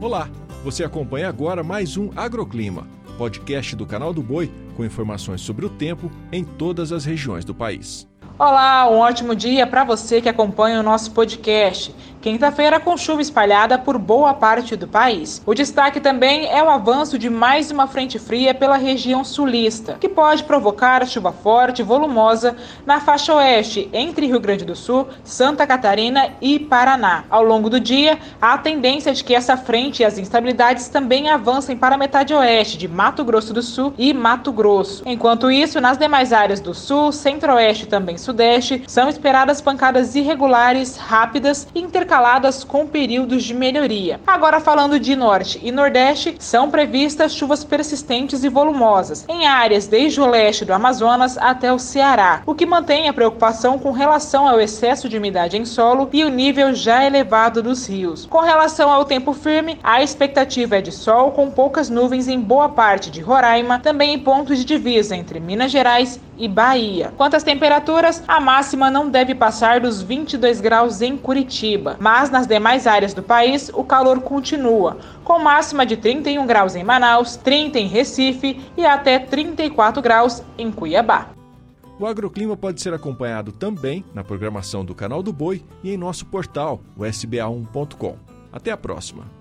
Olá, você acompanha agora mais um Agroclima, podcast do canal do Boi com informações sobre o tempo em todas as regiões do país. Olá, um ótimo dia para você que acompanha o nosso podcast. Quinta-feira com chuva espalhada por boa parte do país. O destaque também é o avanço de mais uma frente fria pela região sulista, que pode provocar chuva forte e volumosa na faixa oeste, entre Rio Grande do Sul, Santa Catarina e Paraná. Ao longo do dia, há a tendência de que essa frente e as instabilidades também avancem para a metade oeste de Mato Grosso do Sul e Mato Grosso. Enquanto isso, nas demais áreas do sul, centro-oeste e também sudeste, são esperadas pancadas irregulares, rápidas e intercaladas intercaladas com períodos de melhoria. Agora falando de norte e nordeste, são previstas chuvas persistentes e volumosas em áreas desde o leste do Amazonas até o Ceará, o que mantém a preocupação com relação ao excesso de umidade em solo e o nível já elevado dos rios. Com relação ao tempo firme, a expectativa é de sol com poucas nuvens em boa parte de Roraima, também em pontos de divisa entre Minas Gerais e Bahia. Quanto às temperaturas, a máxima não deve passar dos 22 graus em Curitiba, mas nas demais áreas do país o calor continua, com máxima de 31 graus em Manaus, 30 em Recife e até 34 graus em Cuiabá. O agroclima pode ser acompanhado também na programação do Canal do Boi e em nosso portal, o sba1.com. Até a próxima!